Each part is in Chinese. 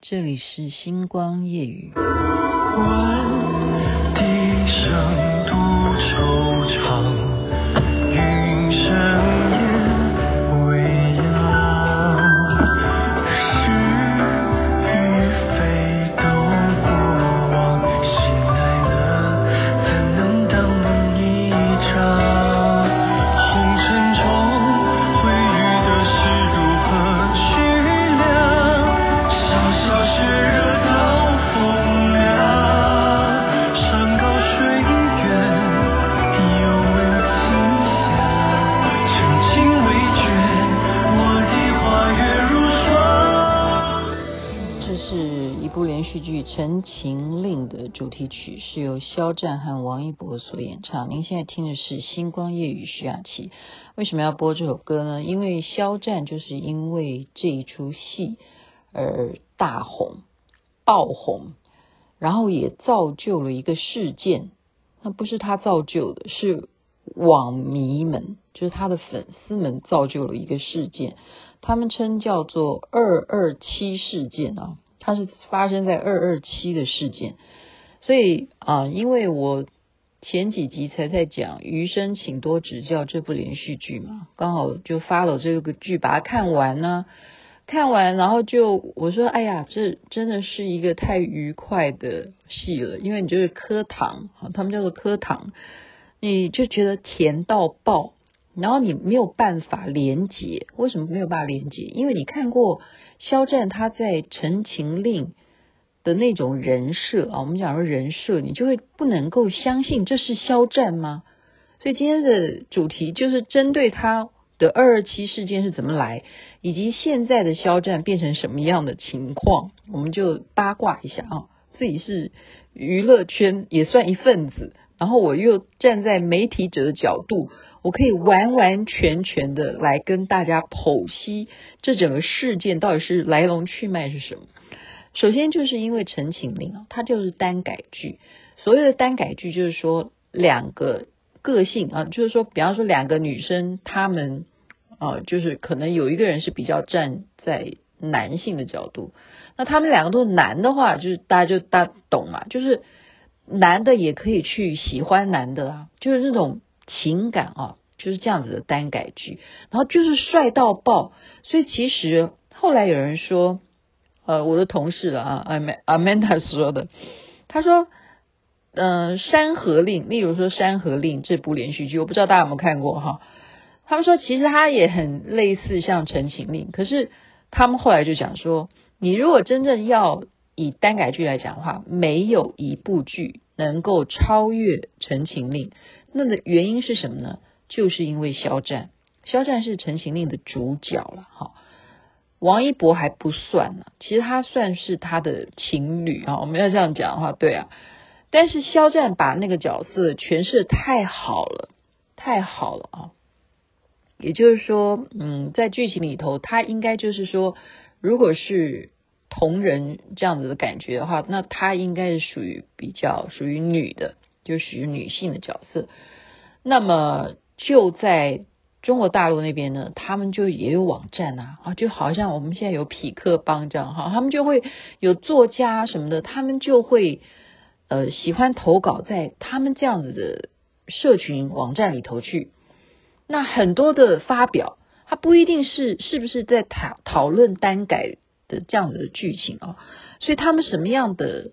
这里是星光夜语。剧《陈情令》的主题曲是由肖战和王一博所演唱。您现在听的是《星光夜雨》徐雅琪。为什么要播这首歌呢？因为肖战就是因为这一出戏而大红、爆红，然后也造就了一个事件。那不是他造就的，是网迷们，就是他的粉丝们造就了一个事件。他们称叫做“二二七事件”啊。它是发生在二二七的事件，所以啊，因为我前几集才在讲《余生请多指教》这部连续剧嘛，刚好就发了这个剧，把它看完呢，看完然后就我说，哎呀，这真的是一个太愉快的戏了，因为你就是磕糖啊，他们叫做磕糖，你就觉得甜到爆，然后你没有办法连接，为什么没有办法连接？因为你看过。肖战他在《陈情令》的那种人设啊，我们讲说人设，你就会不能够相信这是肖战吗？所以今天的主题就是针对他的二二七事件是怎么来，以及现在的肖战变成什么样的情况，我们就八卦一下啊。自己是娱乐圈也算一份子，然后我又站在媒体者的角度。我可以完完全全的来跟大家剖析这整个事件到底是来龙去脉是什么。首先就是因为《陈情令》啊，它就是单改剧。所谓的单改剧，就是说两个个性啊，就是说，比方说两个女生，她们啊，就是可能有一个人是比较站在男性的角度，那他们两个都是男的话，就是大家就大懂嘛，就是男的也可以去喜欢男的啊，就是那种。情感啊，就是这样子的耽改剧，然后就是帅到爆，所以其实后来有人说，呃，我的同事了啊，阿曼阿曼达说的，他说，嗯、《山河令》，例如说《山河令》这部连续剧，我不知道大家有没有看过哈，他们说其实它也很类似像《陈情令》，可是他们后来就讲说，你如果真正要以耽改剧来讲的话，没有一部剧能够超越《陈情令》。那的原因是什么呢？就是因为肖战，肖战是《陈情令》的主角了，哈。王一博还不算呢，其实他算是他的情侣啊。我们要这样讲的话，对啊。但是肖战把那个角色诠释得太好了，太好了啊。也就是说，嗯，在剧情里头，他应该就是说，如果是同人这样子的感觉的话，那他应该是属于比较属于女的。就属于女性的角色，那么就在中国大陆那边呢，他们就也有网站啊，啊，就好像我们现在有匹克帮这样哈，他们就会有作家什么的，他们就会呃喜欢投稿在他们这样子的社群网站里头去。那很多的发表，它不一定是是不是在讨讨论单改的这样子的剧情啊，所以他们什么样的？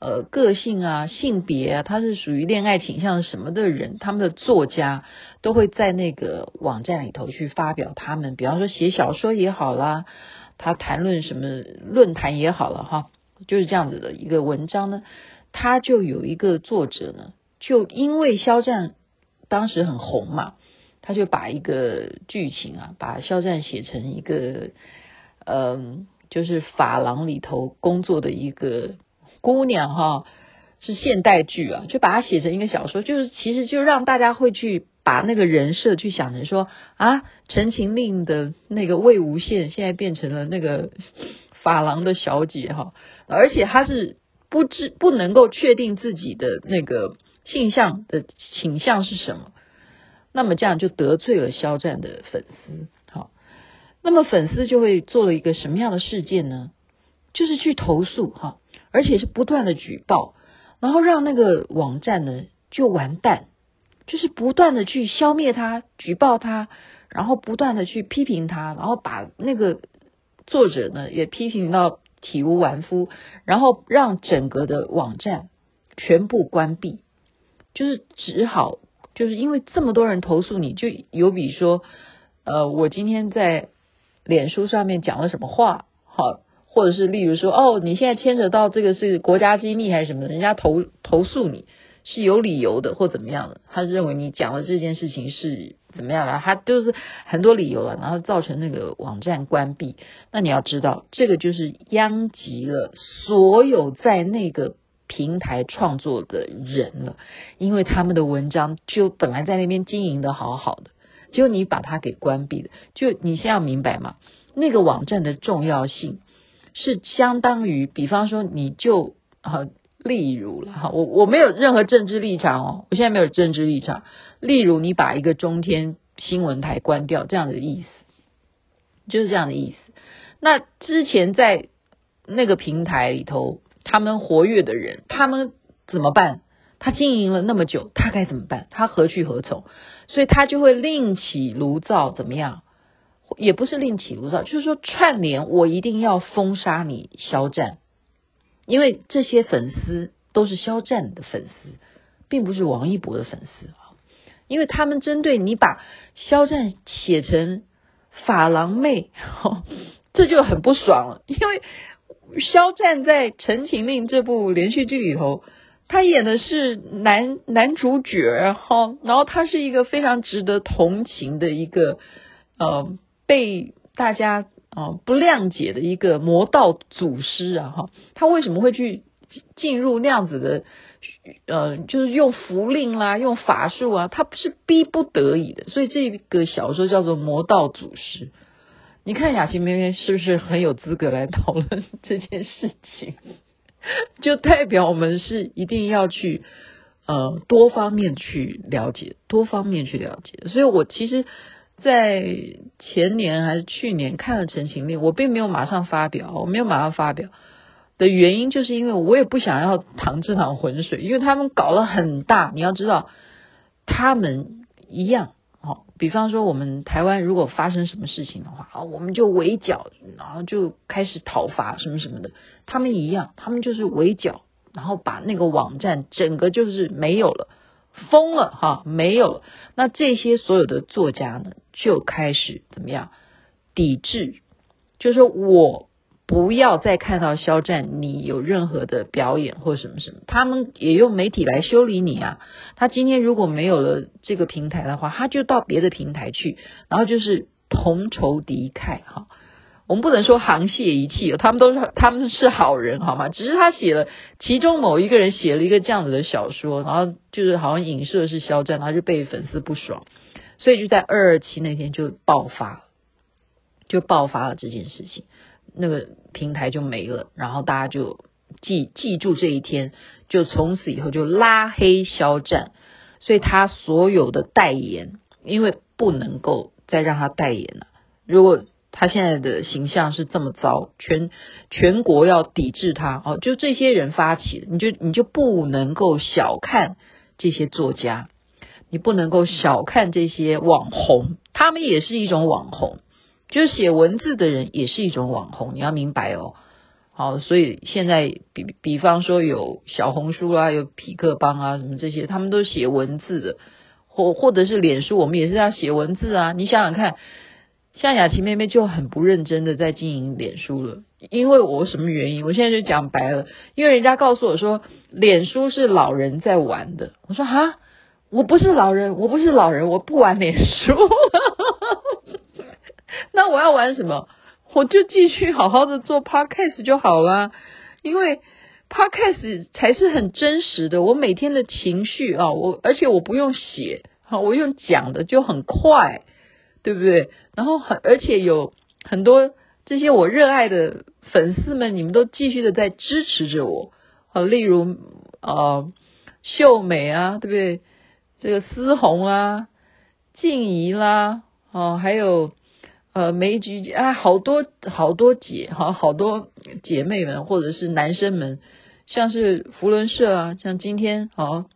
呃，个性啊，性别啊，他是属于恋爱倾向什么的人，他们的作家都会在那个网站里头去发表他们，比方说写小说也好啦，他谈论什么论坛也好了哈，就是这样子的一个文章呢，他就有一个作者呢，就因为肖战当时很红嘛，他就把一个剧情啊，把肖战写成一个嗯、就是法郎里头工作的一个。姑娘哈是现代剧啊，就把它写成一个小说，就是其实就让大家会去把那个人设去想成说啊，《陈情令》的那个魏无羡现在变成了那个法郎的小姐哈，而且她是不知不能够确定自己的那个性向的倾向是什么，那么这样就得罪了肖战的粉丝，好，那么粉丝就会做了一个什么样的事件呢？就是去投诉哈，而且是不断的举报，然后让那个网站呢就完蛋，就是不断的去消灭它、举报它，然后不断的去批评它，然后把那个作者呢也批评到体无完肤，然后让整个的网站全部关闭，就是只好就是因为这么多人投诉你，就有比说，呃，我今天在脸书上面讲了什么话，好。或者是例如说，哦，你现在牵扯到这个是国家机密还是什么的，人家投投诉你是有理由的或怎么样的，他认为你讲的这件事情是怎么样的，他都是很多理由了，然后造成那个网站关闭。那你要知道，这个就是殃及了所有在那个平台创作的人了，因为他们的文章就本来在那边经营的好好的，结果你把它给关闭了，就你先要明白嘛，那个网站的重要性。是相当于，比方说，你就啊，例如了哈，我我没有任何政治立场哦，我现在没有政治立场。例如，你把一个中天新闻台关掉，这样的意思，就是这样的意思。那之前在那个平台里头，他们活跃的人，他们怎么办？他经营了那么久，他该怎么办？他何去何从？所以他就会另起炉灶，怎么样？也不是另起炉灶，就是说串联，我一定要封杀你肖战，因为这些粉丝都是肖战的粉丝，并不是王一博的粉丝啊。因为他们针对你把肖战写成法郎妹，这就很不爽了。因为肖战在《陈情令》这部连续剧里头，他演的是男男主角哈，然后他是一个非常值得同情的一个呃。被大家啊不谅解的一个魔道祖师啊哈，他为什么会去进入那样子的呃，就是用符令啦，用法术啊，他不是逼不得已的，所以这个小说叫做《魔道祖师》。你看雅琪妹妹是不是很有资格来讨论这件事情？就代表我们是一定要去呃多方面去了解，多方面去了解。所以我其实。在前年还是去年看了《陈情令》，我并没有马上发表，我没有马上发表的原因，就是因为我也不想要趟这趟浑水，因为他们搞了很大。你要知道，他们一样，哦，比方说我们台湾如果发生什么事情的话，啊，我们就围剿，然后就开始讨伐什么什么的。他们一样，他们就是围剿，然后把那个网站整个就是没有了。疯了哈，没有了。那这些所有的作家呢，就开始怎么样抵制？就是说我不要再看到肖战你有任何的表演或什么什么。他们也用媒体来修理你啊。他今天如果没有了这个平台的话，他就到别的平台去，然后就是同仇敌忾哈。我们不能说沆瀣一气，他们都是他们是好人，好吗？只是他写了其中某一个人写了一个这样子的小说，然后就是好像影射是肖战，他就被粉丝不爽，所以就在二二七那天就爆发，就爆发了这件事情，那个平台就没了，然后大家就记记住这一天，就从此以后就拉黑肖战，所以他所有的代言，因为不能够再让他代言了，如果。他现在的形象是这么糟，全全国要抵制他哦，就这些人发起的，你就你就不能够小看这些作家，你不能够小看这些网红，他们也是一种网红，就是写文字的人也是一种网红，你要明白哦。好，所以现在比比方说有小红书啊，有匹克帮啊，什么这些，他们都写文字的，或或者是脸书，我们也是要写文字啊，你想想看。像雅琪妹妹就很不认真的在经营脸书了，因为我什么原因？我现在就讲白了，因为人家告诉我说，脸书是老人在玩的。我说啊，我不是老人，我不是老人，我不玩脸书。那我要玩什么？我就继续好好的做 podcast 就好了，因为 podcast 才是很真实的。我每天的情绪啊，我而且我不用写，我用讲的就很快。对不对？然后很，而且有很多这些我热爱的粉丝们，你们都继续的在支持着我。啊，例如呃，秀美啊，对不对？这个思红啊，静怡啦，哦，还有呃，梅菊啊，好多好多姐哈，好多姐妹们或者是男生们，像是福伦社啊，像今天啊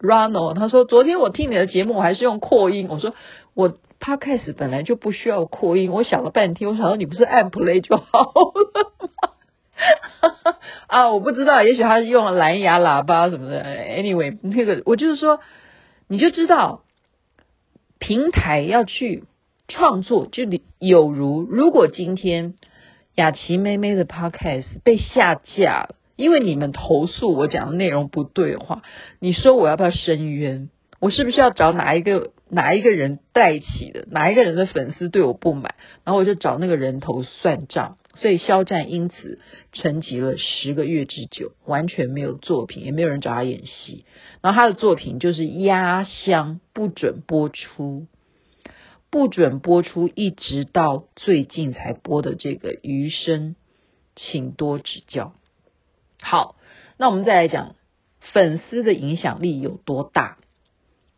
，Ronald 他说昨天我听你的节目，我还是用扩音，我说我 Podcast 本来就不需要扩音，我想了半天，我想说你不是按 play 就好了吗？啊，我不知道，也许他是用了蓝牙喇叭什么的。Anyway，那个我就是说，你就知道平台要去创作，就有如如果今天雅琪妹妹的 Podcast 被下架了，因为你们投诉我讲的内容不对的话，你说我要不要申冤？我是不是要找哪一个哪一个人带起的？哪一个人的粉丝对我不满，然后我就找那个人头算账。所以肖战因此沉寂了十个月之久，完全没有作品，也没有人找他演戏。然后他的作品就是压箱，不准播出，不准播出，一直到最近才播的这个《余生，请多指教》。好，那我们再来讲粉丝的影响力有多大？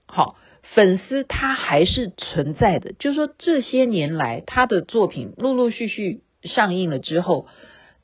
好，粉丝他还是存在的，就是说这些年来他的作品陆陆续续。上映了之后，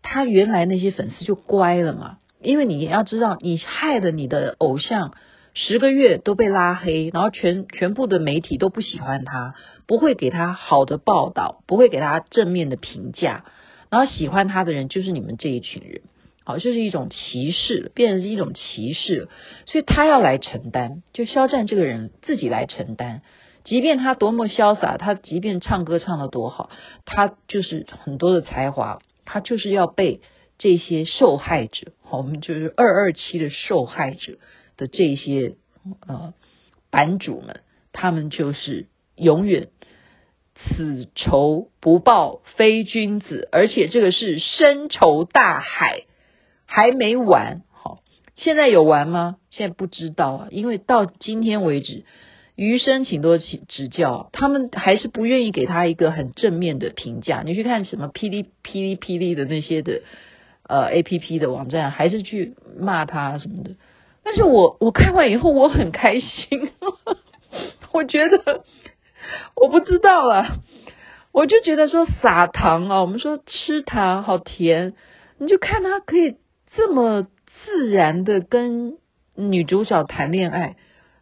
他原来那些粉丝就乖了嘛，因为你要知道，你害得你的偶像十个月都被拉黑，然后全全部的媒体都不喜欢他，不会给他好的报道，不会给他正面的评价，然后喜欢他的人就是你们这一群人，好，就是一种歧视，变成是一种歧视，所以他要来承担，就肖战这个人自己来承担。即便他多么潇洒，他即便唱歌唱得多好，他就是很多的才华，他就是要被这些受害者，我们就是二二七的受害者的这些呃版主们，他们就是永远此仇不报非君子，而且这个是深仇大海，还没完。好，现在有完吗？现在不知道啊，因为到今天为止。余生，请多指指教。他们还是不愿意给他一个很正面的评价。你去看什么霹雳、霹雳、霹雳的那些的呃 APP 的网站，还是去骂他什么的。但是我我看完以后，我很开心。我觉得我不知道啊，我就觉得说撒糖啊，我们说吃糖好甜，你就看他可以这么自然的跟女主角谈恋爱。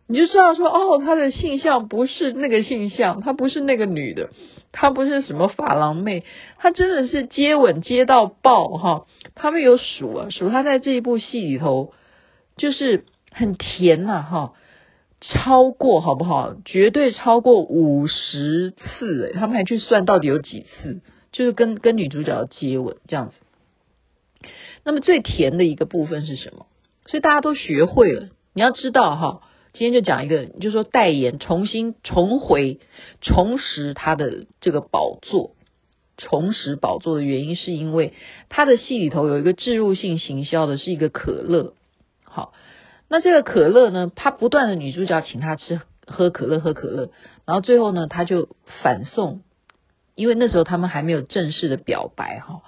你就知道说哦，他的性向不是那个性向，他不是那个女的，他不是什么发廊妹，他真的是接吻接到爆哈！他们有数啊，数他在这一部戏里头就是很甜呐、啊、哈，超过好不好？绝对超过五十次诶，他们还去算到底有几次，就是跟跟女主角接吻这样子。那么最甜的一个部分是什么？所以大家都学会了，你要知道哈。今天就讲一个，就是说代言重新重回重拾他的这个宝座，重拾宝座的原因是因为他的戏里头有一个置入性行销的是一个可乐，好，那这个可乐呢，他不断的女主角请他吃喝可乐喝可乐，然后最后呢，他就反送，因为那时候他们还没有正式的表白哈。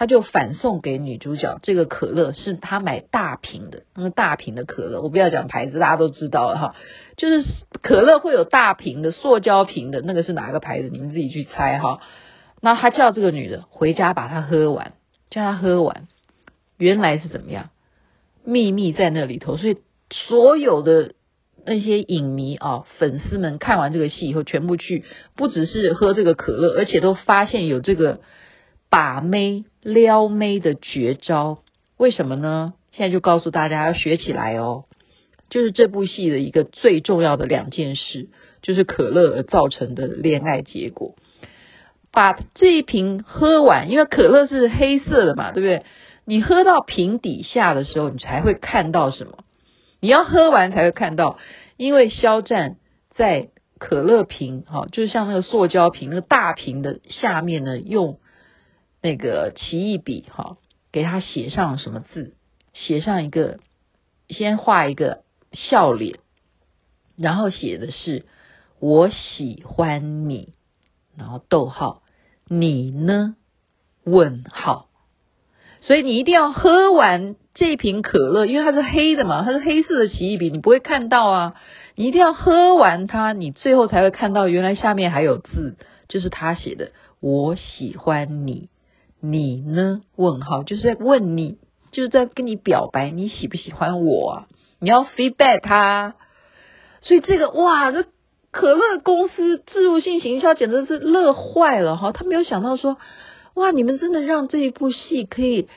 他就反送给女主角这个可乐，是他买大瓶的，那个大瓶的可乐，我不要讲牌子，大家都知道了哈。就是可乐会有大瓶的、塑胶瓶的，那个是哪个牌子？你们自己去猜哈。那他叫这个女的回家把它喝完，叫她喝完。原来是怎么样？秘密在那里头，所以所有的那些影迷啊、粉丝们看完这个戏以后，全部去，不只是喝这个可乐，而且都发现有这个。把妹撩妹的绝招，为什么呢？现在就告诉大家要学起来哦。就是这部戏的一个最重要的两件事，就是可乐而造成的恋爱结果。把这一瓶喝完，因为可乐是黑色的嘛，对不对？你喝到瓶底下的时候，你才会看到什么？你要喝完才会看到，因为肖战在可乐瓶，哈，就是像那个塑胶瓶，那个大瓶的下面呢，用。那个奇异笔哈，给他写上什么字？写上一个，先画一个笑脸，然后写的是“我喜欢你”，然后逗号，你呢？问号。所以你一定要喝完这瓶可乐，因为它是黑的嘛，它是黑色的奇异笔，你不会看到啊。你一定要喝完它，你最后才会看到，原来下面还有字。就是他写的“我喜欢你”，你呢？问号就是在问你，就是在跟你表白，你喜不喜欢我啊？你要 feedback 他。所以这个哇，这可乐公司置入性行销简直是乐坏了哈！他没有想到说，哇，你们真的让这一部戏可以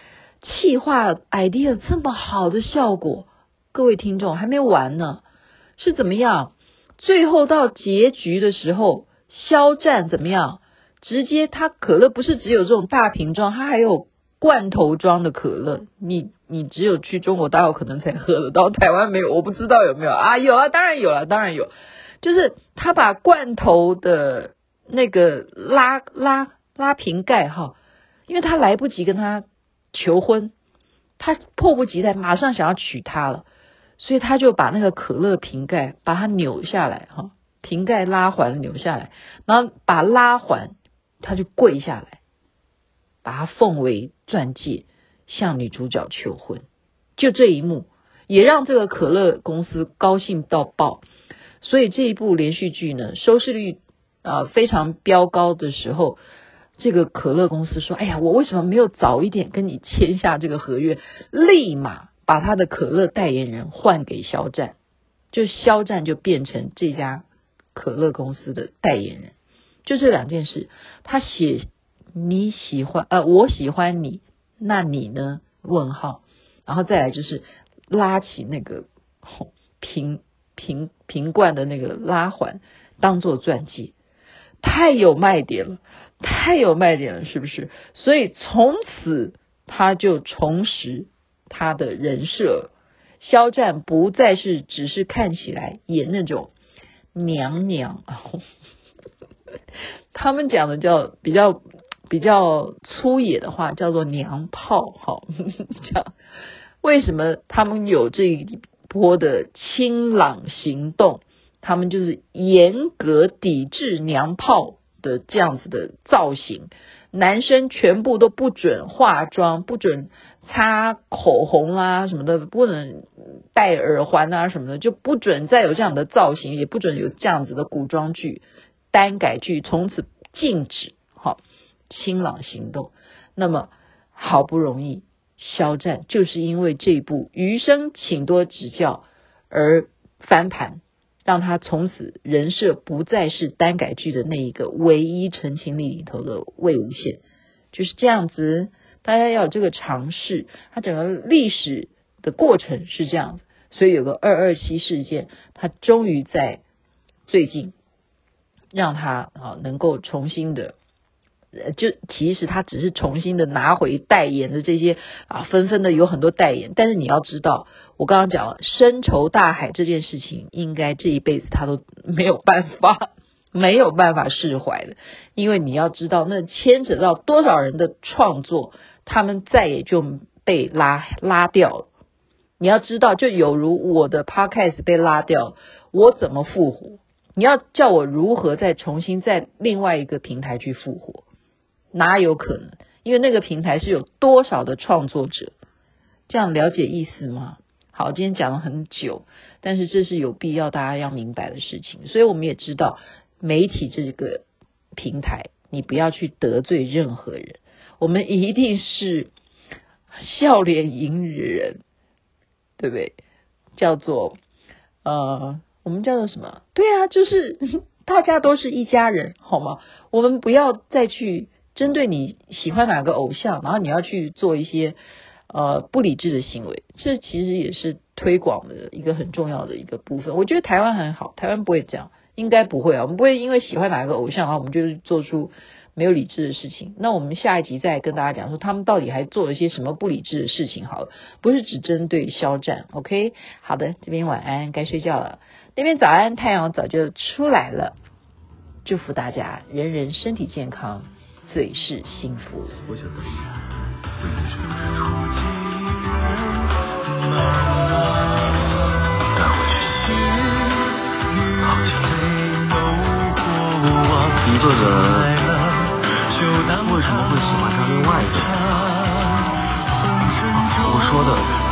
气化 idea 这么好的效果。各位听众还没完呢，是怎么样？最后到结局的时候，肖战怎么样？直接他可乐不是只有这种大瓶装，他还有罐头装的可乐。你你只有去中国大陆可能才喝得到，台湾没有，我不知道有没有啊？有啊，当然有了，当然有。就是他把罐头的那个拉拉拉瓶盖哈，因为他来不及跟他求婚，他迫不及待马上想要娶她了。所以他就把那个可乐瓶盖把它扭下来哈，瓶盖拉环扭下来，然后把拉环他就跪下来，把他奉为钻戒，向女主角求婚。就这一幕也让这个可乐公司高兴到爆。所以这一部连续剧呢，收视率啊非常飙高的时候，这个可乐公司说：“哎呀，我为什么没有早一点跟你签下这个合约？”立马。把他的可乐代言人换给肖战，就肖战就变成这家可乐公司的代言人，就这两件事。他写你喜欢呃，我喜欢你，那你呢？问号，然后再来就是拉起那个瓶瓶瓶罐的那个拉环，当做钻戒，太有卖点了，太有卖点了，是不是？所以从此他就重拾。他的人设，肖战不再是只是看起来演那种娘娘，他们讲的叫比较比较粗野的话，叫做娘炮。好，这样为什么他们有这一波的清朗行动？他们就是严格抵制娘炮的这样子的造型，男生全部都不准化妆，不准。擦口红啊什么的，不能戴耳环啊什么的，就不准再有这样的造型，也不准有这样子的古装剧、耽改剧，从此禁止。好，清朗行动。那么好不容易，肖战就是因为这部《余生，请多指教》而翻盘，让他从此人设不再是耽改剧的那一个唯一陈情令里头的魏无羡，就是这样子。大家要有这个尝试，它整个历史的过程是这样子，所以有个二二七事件，它终于在最近让他啊能够重新的，呃，就其实他只是重新的拿回代言的这些啊，纷纷的有很多代言，但是你要知道，我刚刚讲了深仇大海这件事情，应该这一辈子他都没有办法。没有办法释怀的，因为你要知道，那牵扯到多少人的创作，他们再也就被拉拉掉了。你要知道，就有如我的 podcast 被拉掉，我怎么复活？你要叫我如何再重新在另外一个平台去复活？哪有可能？因为那个平台是有多少的创作者，这样了解意思吗？好，今天讲了很久，但是这是有必要大家要明白的事情，所以我们也知道。媒体这个平台，你不要去得罪任何人。我们一定是笑脸迎人，对不对？叫做呃，我们叫做什么？对啊，就是 大家都是一家人，好吗？我们不要再去针对你喜欢哪个偶像，然后你要去做一些呃不理智的行为。这其实也是推广的一个很重要的一个部分。我觉得台湾很好，台湾不会这样。应该不会啊，我们不会因为喜欢哪个偶像啊，我们就做出没有理智的事情。那我们下一集再跟大家讲说，他们到底还做了些什么不理智的事情？好了，不是只针对肖战，OK？好的，这边晚安，该睡觉了。那边早安，太阳早就出来了。祝福大家，人人身体健康，最是幸福。一个人为什么会喜欢上另外一个人？我说的。